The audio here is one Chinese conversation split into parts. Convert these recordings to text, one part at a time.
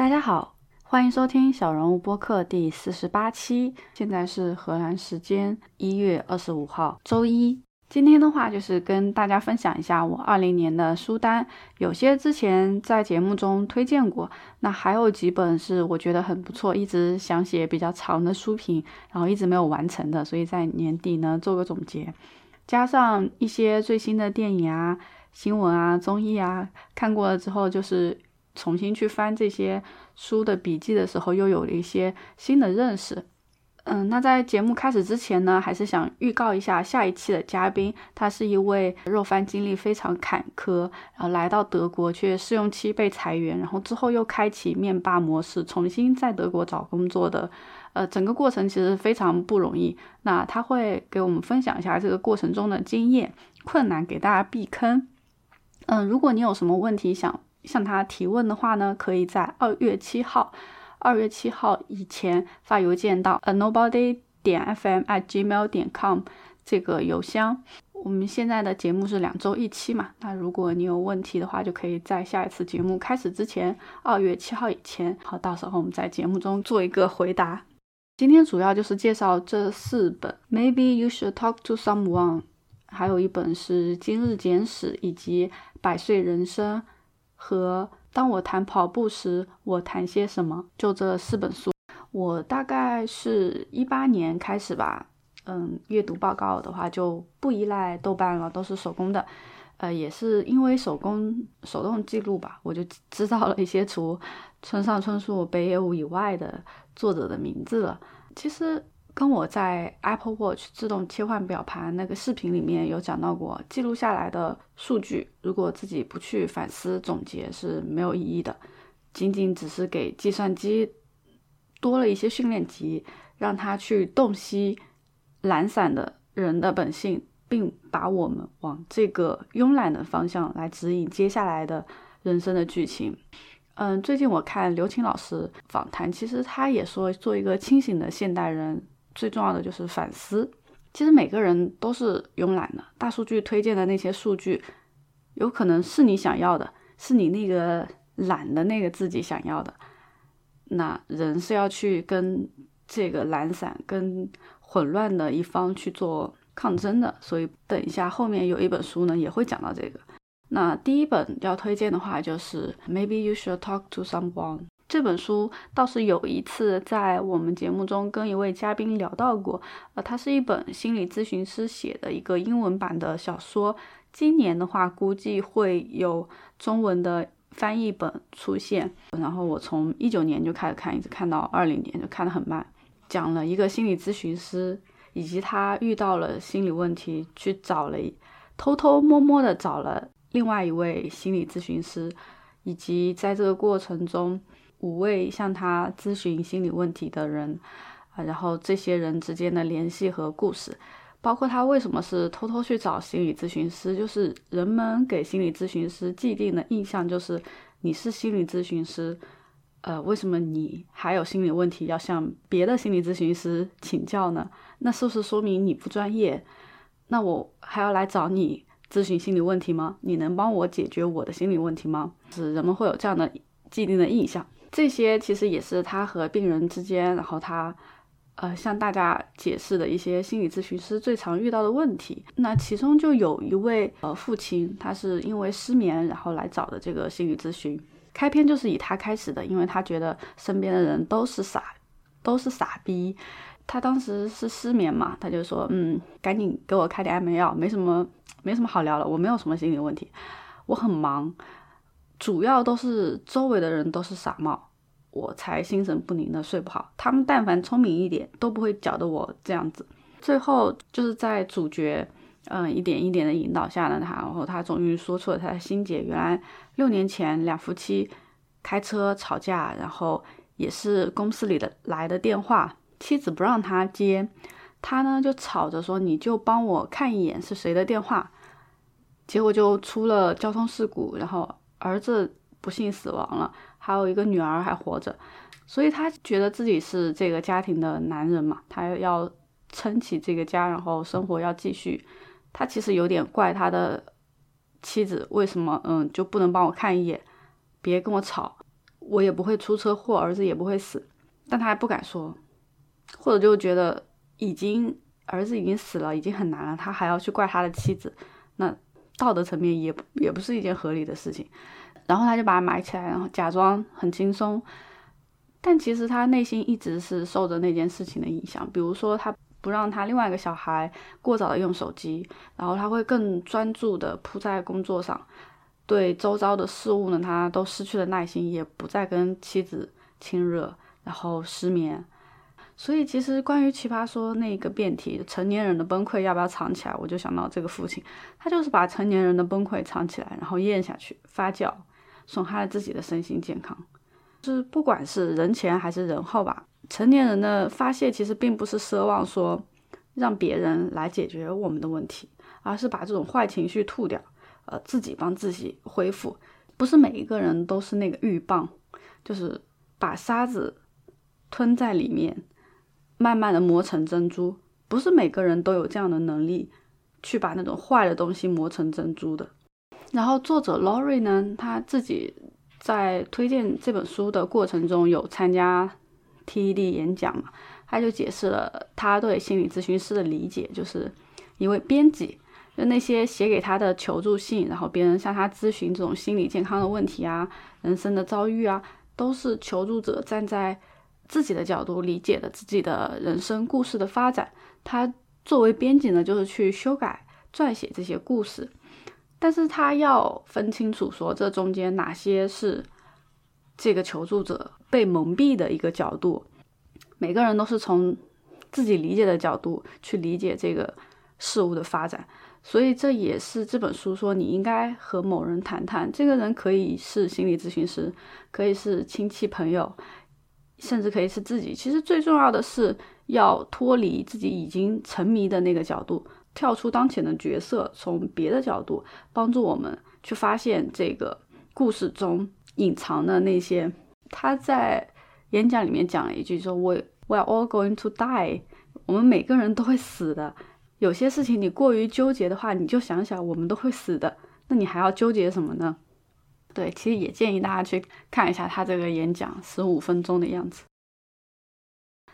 大家好，欢迎收听小人物播客第四十八期。现在是荷兰时间一月二十五号周一。今天的话就是跟大家分享一下我二零年的书单，有些之前在节目中推荐过，那还有几本是我觉得很不错，一直想写比较长的书评，然后一直没有完成的，所以在年底呢做个总结，加上一些最新的电影啊、新闻啊、综艺啊看过了之后，就是。重新去翻这些书的笔记的时候，又有了一些新的认识。嗯，那在节目开始之前呢，还是想预告一下下一期的嘉宾，他是一位若帆经历非常坎坷，然后来到德国却试用期被裁员，然后之后又开启面霸模式，重新在德国找工作的。呃，整个过程其实非常不容易。那他会给我们分享一下这个过程中的经验、困难，给大家避坑。嗯，如果你有什么问题想。向他提问的话呢，可以在二月七号，二月七号以前发邮件到 a nobody 点 fm at gmail 点 com 这个邮箱。我们现在的节目是两周一期嘛，那如果你有问题的话，就可以在下一次节目开始之前，二月七号以前，好，到时候我们在节目中做一个回答。今天主要就是介绍这四本，Maybe you should talk to someone，还有一本是《今日简史》以及《百岁人生》。和当我谈跑步时，我谈些什么？就这四本书，我大概是一八年开始吧。嗯，阅读报告的话就不依赖豆瓣了，都是手工的。呃，也是因为手工手动记录吧，我就知道了一些除村上春树、北野武以外的作者的名字了。其实。跟我在 Apple Watch 自动切换表盘那个视频里面有讲到过，记录下来的数据，如果自己不去反思总结是没有意义的，仅仅只是给计算机多了一些训练集，让它去洞悉懒散的人的本性，并把我们往这个慵懒的方向来指引接下来的人生的剧情。嗯，最近我看刘擎老师访谈，其实他也说，做一个清醒的现代人。最重要的就是反思。其实每个人都是慵懒的，大数据推荐的那些数据，有可能是你想要的，是你那个懒的那个自己想要的。那人是要去跟这个懒散、跟混乱的一方去做抗争的。所以等一下后面有一本书呢，也会讲到这个。那第一本要推荐的话，就是 Maybe you should talk to someone。这本书倒是有一次在我们节目中跟一位嘉宾聊到过，呃，它是一本心理咨询师写的一个英文版的小说。今年的话，估计会有中文的翻译本出现。然后我从一九年就开始看，一直看到二零年，就看得很慢。讲了一个心理咨询师以及他遇到了心理问题，去找了偷偷摸摸的找了另外一位心理咨询师，以及在这个过程中。五位向他咨询心理问题的人，啊，然后这些人之间的联系和故事，包括他为什么是偷偷去找心理咨询师，就是人们给心理咨询师既定的印象就是你是心理咨询师，呃，为什么你还有心理问题要向别的心理咨询师请教呢？那是不是说明你不专业？那我还要来找你咨询心理问题吗？你能帮我解决我的心理问题吗？是人们会有这样的既定的印象。这些其实也是他和病人之间，然后他，呃，向大家解释的一些心理咨询师最常遇到的问题。那其中就有一位呃父亲，他是因为失眠然后来找的这个心理咨询。开篇就是以他开始的，因为他觉得身边的人都是傻，都是傻逼。他当时是失眠嘛，他就说，嗯，赶紧给我开点安眠药，没什么，没什么好聊了，我没有什么心理问题，我很忙。主要都是周围的人都是傻帽，我才心神不宁的睡不好。他们但凡聪明一点，都不会搅得我这样子。最后就是在主角，嗯，一点一点的引导下呢，他然后他终于说出了他的心结。原来六年前两夫妻开车吵架，然后也是公司里的来的电话，妻子不让他接，他呢就吵着说你就帮我看一眼是谁的电话，结果就出了交通事故，然后。儿子不幸死亡了，还有一个女儿还活着，所以他觉得自己是这个家庭的男人嘛，他要撑起这个家，然后生活要继续。他其实有点怪他的妻子，为什么嗯就不能帮我看一眼，别跟我吵。我也不会出车祸，儿子也不会死，但他还不敢说，或者就觉得已经儿子已经死了，已经很难了，他还要去怪他的妻子，那道德层面也也不是一件合理的事情。然后他就把它埋起来，然后假装很轻松，但其实他内心一直是受着那件事情的影响。比如说，他不让他另外一个小孩过早的用手机，然后他会更专注的扑在工作上，对周遭的事物呢，他都失去了耐心，也不再跟妻子亲热，然后失眠。所以，其实关于奇葩说那个辩题，成年人的崩溃要不要藏起来，我就想到这个父亲，他就是把成年人的崩溃藏起来，然后咽下去发酵。损害了自己的身心健康，就是不管是人前还是人后吧。成年人的发泄其实并不是奢望说让别人来解决我们的问题，而是把这种坏情绪吐掉，呃，自己帮自己恢复。不是每一个人都是那个鹬蚌，就是把沙子吞在里面，慢慢的磨成珍珠。不是每个人都有这样的能力，去把那种坏的东西磨成珍珠的。然后作者 Lori 呢，他自己在推荐这本书的过程中有参加 TED 演讲嘛，他就解释了他对心理咨询师的理解，就是一位编辑，就那些写给他的求助信，然后别人向他咨询这种心理健康的问题啊、人生的遭遇啊，都是求助者站在自己的角度理解的自己的人生故事的发展，他作为编辑呢，就是去修改、撰写这些故事。但是他要分清楚，说这中间哪些是这个求助者被蒙蔽的一个角度。每个人都是从自己理解的角度去理解这个事物的发展，所以这也是这本书说你应该和某人谈谈。这个人可以是心理咨询师，可以是亲戚朋友，甚至可以是自己。其实最重要的是要脱离自己已经沉迷的那个角度。跳出当前的角色，从别的角度帮助我们去发现这个故事中隐藏的那些。他在演讲里面讲了一句说：“We we are all going to die。”我们每个人都会死的。有些事情你过于纠结的话，你就想想我们都会死的，那你还要纠结什么呢？对，其实也建议大家去看一下他这个演讲，十五分钟的样子。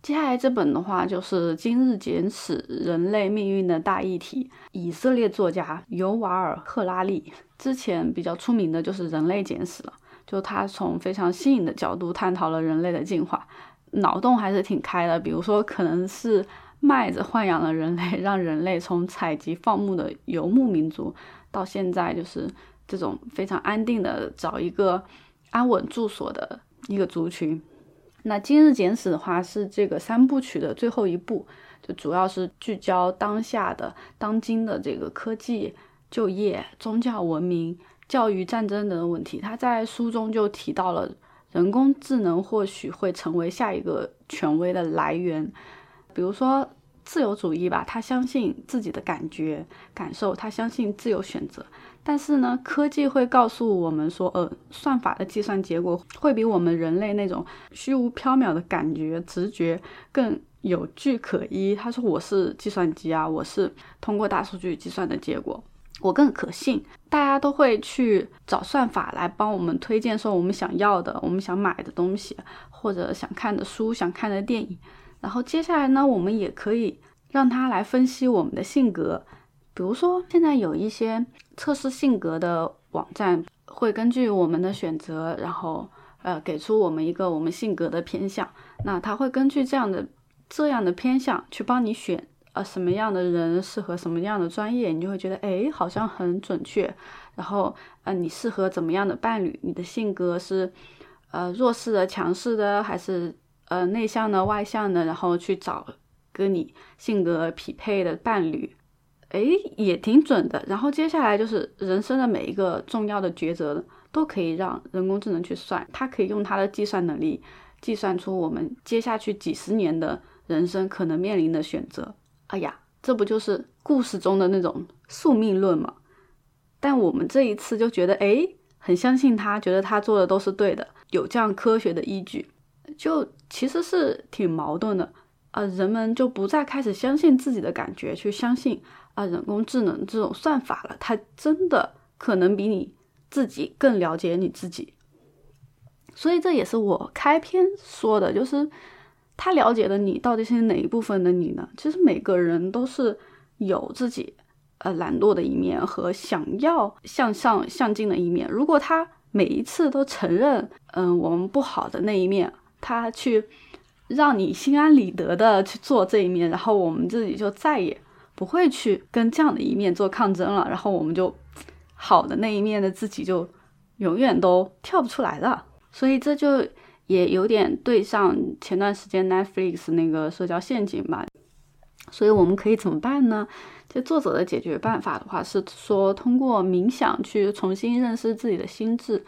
接下来这本的话就是《今日简史：人类命运的大议题》，以色列作家尤瓦尔·赫拉利之前比较出名的就是《人类简史》了，就他从非常新颖的角度探讨了人类的进化，脑洞还是挺开的。比如说，可能是麦子豢养了人类，让人类从采集放牧的游牧民族，到现在就是这种非常安定的找一个安稳住所的一个族群。那《今日简史》的话是这个三部曲的最后一部，就主要是聚焦当下的、当今的这个科技、就业、宗教、文明、教育、战争等问题。他在书中就提到了人工智能或许会成为下一个权威的来源，比如说自由主义吧，他相信自己的感觉、感受，他相信自由选择。但是呢，科技会告诉我们说，呃，算法的计算结果会比我们人类那种虚无缥缈的感觉、直觉更有据可依。他说：“我是计算机啊，我是通过大数据计算的结果，我更可信。”大家都会去找算法来帮我们推荐说我们想要的、我们想买的东西，或者想看的书、想看的电影。然后接下来呢，我们也可以让它来分析我们的性格。比如说，现在有一些测试性格的网站，会根据我们的选择，然后呃给出我们一个我们性格的偏向。那它会根据这样的这样的偏向去帮你选，呃什么样的人适合什么样的专业，你就会觉得哎好像很准确。然后呃你适合怎么样的伴侣？你的性格是呃弱势的、强势的，还是呃内向的、外向的？然后去找跟你性格匹配的伴侣。哎，也挺准的。然后接下来就是人生的每一个重要的抉择，都可以让人工智能去算。它可以用它的计算能力，计算出我们接下去几十年的人生可能面临的选择。哎呀，这不就是故事中的那种宿命论吗？但我们这一次就觉得，哎，很相信他，觉得他做的都是对的，有这样科学的依据，就其实是挺矛盾的。呃，人们就不再开始相信自己的感觉，去相信。啊，人工智能这种算法了，它真的可能比你自己更了解你自己。所以这也是我开篇说的，就是他了解的你到底是哪一部分的你呢？其实每个人都是有自己呃懒惰的一面和想要向上向进的一面。如果他每一次都承认嗯我们不好的那一面，他去让你心安理得的去做这一面，然后我们自己就再也不会去跟这样的一面做抗争了，然后我们就好的那一面的自己就永远都跳不出来了。所以这就也有点对上前段时间 Netflix 那个社交陷阱吧。所以我们可以怎么办呢？就作者的解决办法的话，是说通过冥想去重新认识自己的心智，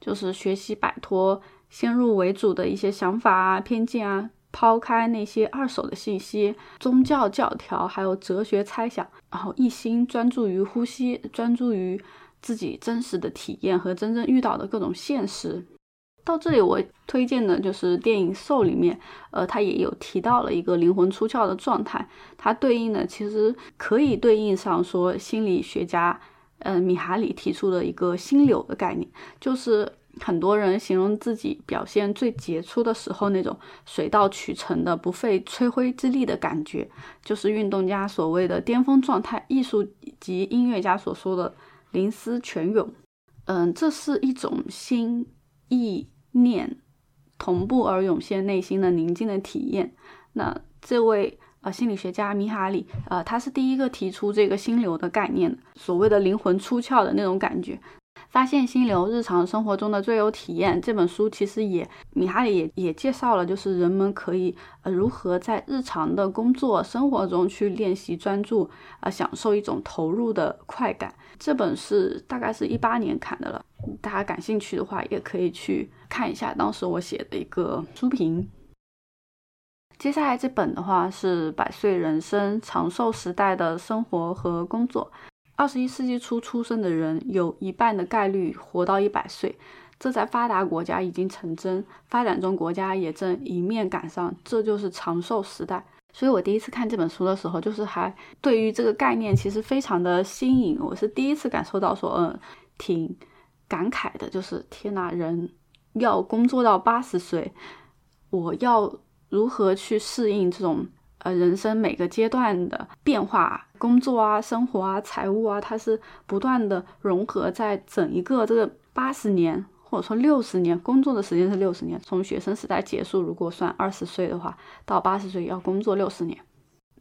就是学习摆脱先入为主的一些想法啊、偏见啊，抛开那些二手的信息、宗教教条还有哲学猜想，然后一心专注于呼吸，专注于自己真实的体验和真正遇到的各种现实。到这里，我推荐的就是电影《兽》里面，呃，它也有提到了一个灵魂出窍的状态，它对应的其实可以对应上说心理学家，呃，米哈里提出的一个心流的概念，就是很多人形容自己表现最杰出的时候那种水到渠成的、不费吹灰之力的感觉，就是运动家所谓的巅峰状态，艺术及音乐家所说的灵思泉涌。嗯，这是一种心意。念同步而涌现内心的宁静的体验。那这位呃心理学家米哈里，呃，他是第一个提出这个心流的概念的，所谓的灵魂出窍的那种感觉。发现心流，日常生活中的最有体验。这本书其实也，米哈里也也介绍了，就是人们可以呃如何在日常的工作生活中去练习专注，啊，享受一种投入的快感。这本是大概是一八年看的了，大家感兴趣的话也可以去看一下，当时我写的一个书评。接下来这本的话是《百岁人生：长寿时代的生活和工作》。二十一世纪初出生的人有一半的概率活到一百岁，这在发达国家已经成真，发展中国家也正迎面赶上，这就是长寿时代。所以我第一次看这本书的时候，就是还对于这个概念其实非常的新颖，我是第一次感受到说，嗯，挺感慨的，就是天呐，人要工作到八十岁，我要如何去适应这种？呃，人生每个阶段的变化，工作啊、生活啊、财务啊，它是不断的融合在整一个这个八十年，或者说六十年工作的时间是六十年，从学生时代结束，如果算二十岁的话，到八十岁要工作六十年。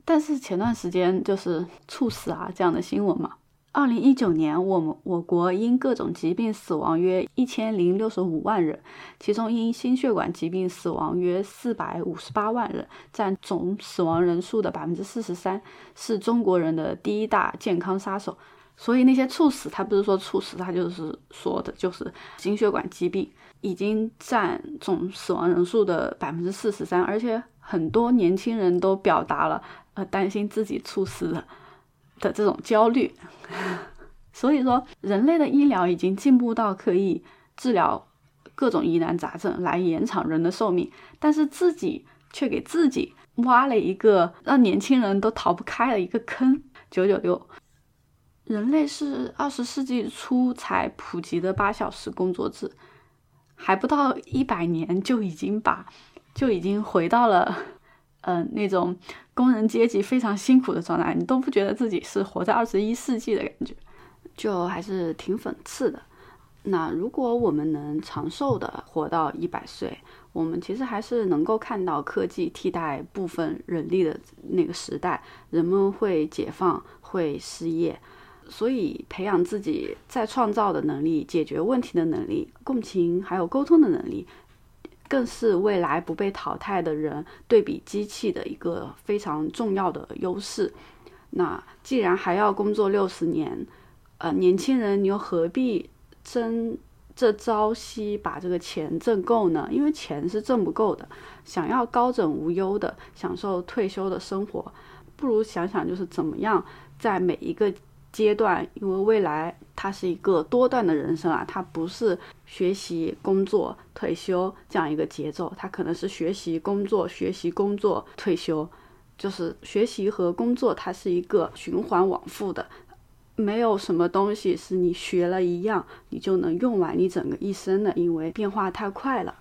但是前段时间就是猝死啊这样的新闻嘛。二零一九年，我们我国因各种疾病死亡约一千零六十五万人，其中因心血管疾病死亡约四百五十八万人，占总死亡人数的百分之四十三，是中国人的第一大健康杀手。所以那些猝死，他不是说猝死，他就是说的就是心血管疾病已经占总死亡人数的百分之四十三，而且很多年轻人都表达了呃担心自己猝死的。的这种焦虑，所以说人类的医疗已经进步到可以治疗各种疑难杂症来延长人的寿命，但是自己却给自己挖了一个让年轻人都逃不开的一个坑。九九六，人类是二十世纪初才普及的八小时工作制，还不到一百年就已经把就已经回到了。嗯，那种工人阶级非常辛苦的状态，你都不觉得自己是活在二十一世纪的感觉，就还是挺讽刺的。那如果我们能长寿的活到一百岁，我们其实还是能够看到科技替代部分人力的那个时代，人们会解放，会失业，所以培养自己再创造的能力、解决问题的能力、共情还有沟通的能力。更是未来不被淘汰的人对比机器的一个非常重要的优势。那既然还要工作六十年，呃，年轻人你又何必争这朝夕把这个钱挣够呢？因为钱是挣不够的。想要高枕无忧的享受退休的生活，不如想想就是怎么样在每一个。阶段，因为未来它是一个多段的人生啊，它不是学习、工作、退休这样一个节奏，它可能是学习、工作、学习、工作、退休，就是学习和工作，它是一个循环往复的。没有什么东西是你学了一样你就能用完你整个一生的，因为变化太快了。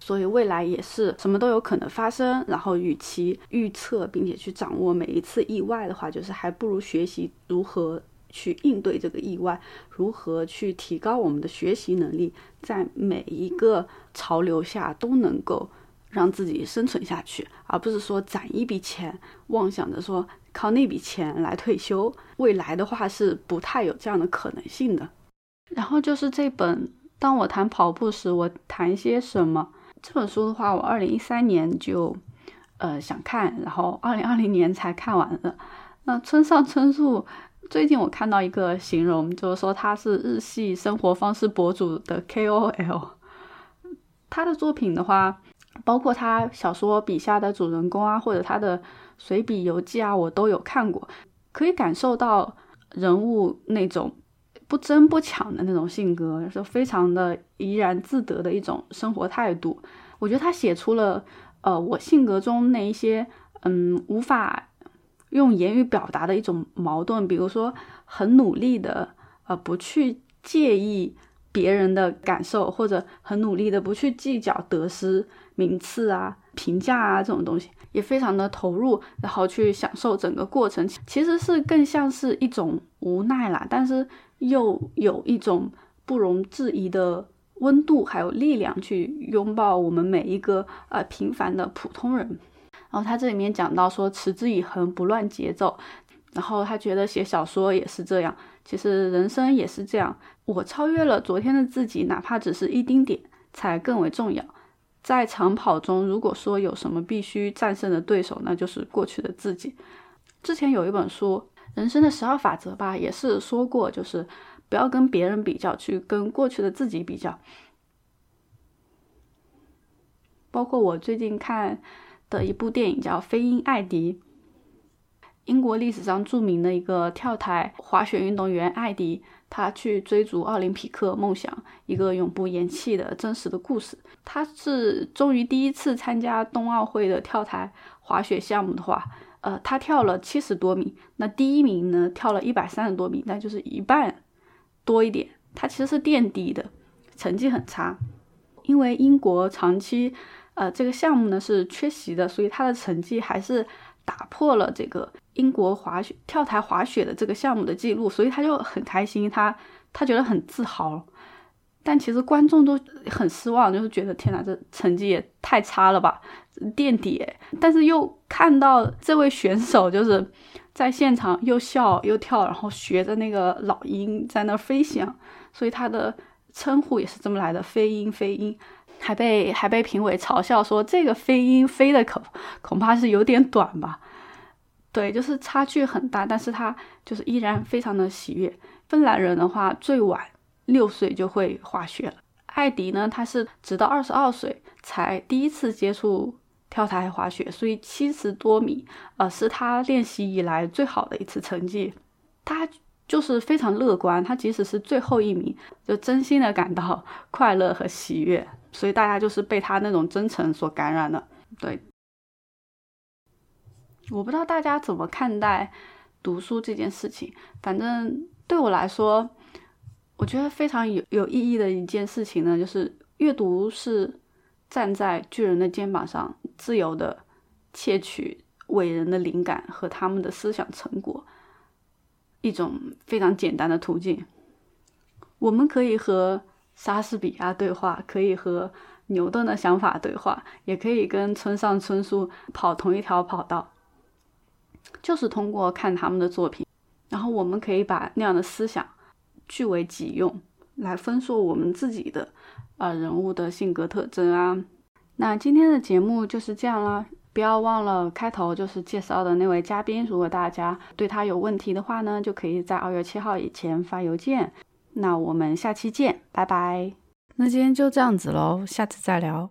所以未来也是什么都有可能发生。然后，与其预测并且去掌握每一次意外的话，就是还不如学习如何去应对这个意外，如何去提高我们的学习能力，在每一个潮流下都能够让自己生存下去，而不是说攒一笔钱，妄想着说。靠那笔钱来退休，未来的话是不太有这样的可能性的。然后就是这本《当我谈跑步时，我谈些什么》这本书的话，我二零一三年就呃想看，然后二零二零年才看完的。那村上春树最近我看到一个形容，就是说他是日系生活方式博主的 KOL。他的作品的话，包括他小说笔下的主人公啊，或者他的。随笔游记啊，我都有看过，可以感受到人物那种不争不抢的那种性格，是非常的怡然自得的一种生活态度。我觉得他写出了，呃，我性格中那一些，嗯，无法用言语表达的一种矛盾，比如说很努力的，呃，不去介意别人的感受，或者很努力的不去计较得失、名次啊、评价啊这种东西。也非常的投入，然后去享受整个过程，其实是更像是一种无奈啦，但是又有一种不容置疑的温度，还有力量去拥抱我们每一个呃平凡的普通人。然后他这里面讲到说，持之以恒，不乱节奏。然后他觉得写小说也是这样，其实人生也是这样。我超越了昨天的自己，哪怕只是一丁点，才更为重要。在长跑中，如果说有什么必须战胜的对手，那就是过去的自己。之前有一本书《人生的十二法则》吧，也是说过，就是不要跟别人比较，去跟过去的自己比较。包括我最近看的一部电影叫《飞鹰艾迪》，英国历史上著名的一个跳台滑雪运动员艾迪。他去追逐奥林匹克梦想，一个永不言弃的真实的故事。他是终于第一次参加冬奥会的跳台滑雪项目的话，呃，他跳了七十多米，那第一名呢跳了一百三十多米，那就是一半多一点。他其实是垫底的，成绩很差。因为英国长期呃这个项目呢是缺席的，所以他的成绩还是打破了这个。英国滑雪跳台滑雪的这个项目的记录，所以他就很开心，他他觉得很自豪。但其实观众都很失望，就是觉得天哪，这成绩也太差了吧，垫底。但是又看到这位选手就是在现场又笑又跳，然后学着那个老鹰在那飞翔，所以他的称呼也是这么来的，飞鹰飞鹰。还被还被评委嘲笑说这个飞鹰飞的可恐怕是有点短吧。对，就是差距很大，但是他就是依然非常的喜悦。芬兰人的话，最晚六岁就会滑雪了。艾迪呢，他是直到二十二岁才第一次接触跳台滑雪，所以七十多米，呃，是他练习以来最好的一次成绩。他就是非常乐观，他即使是最后一名，就真心的感到 快乐和喜悦。所以大家就是被他那种真诚所感染了。对。我不知道大家怎么看待读书这件事情，反正对我来说，我觉得非常有有意义的一件事情呢，就是阅读是站在巨人的肩膀上，自由的窃取伟人的灵感和他们的思想成果，一种非常简单的途径。我们可以和莎士比亚对话，可以和牛顿的想法对话，也可以跟村上春树跑同一条跑道。就是通过看他们的作品，然后我们可以把那样的思想据为己用，来分说我们自己的呃人物的性格特征啊。那今天的节目就是这样啦，不要忘了开头就是介绍的那位嘉宾。如果大家对他有问题的话呢，就可以在二月七号以前发邮件。那我们下期见，拜拜。那今天就这样子喽，下次再聊。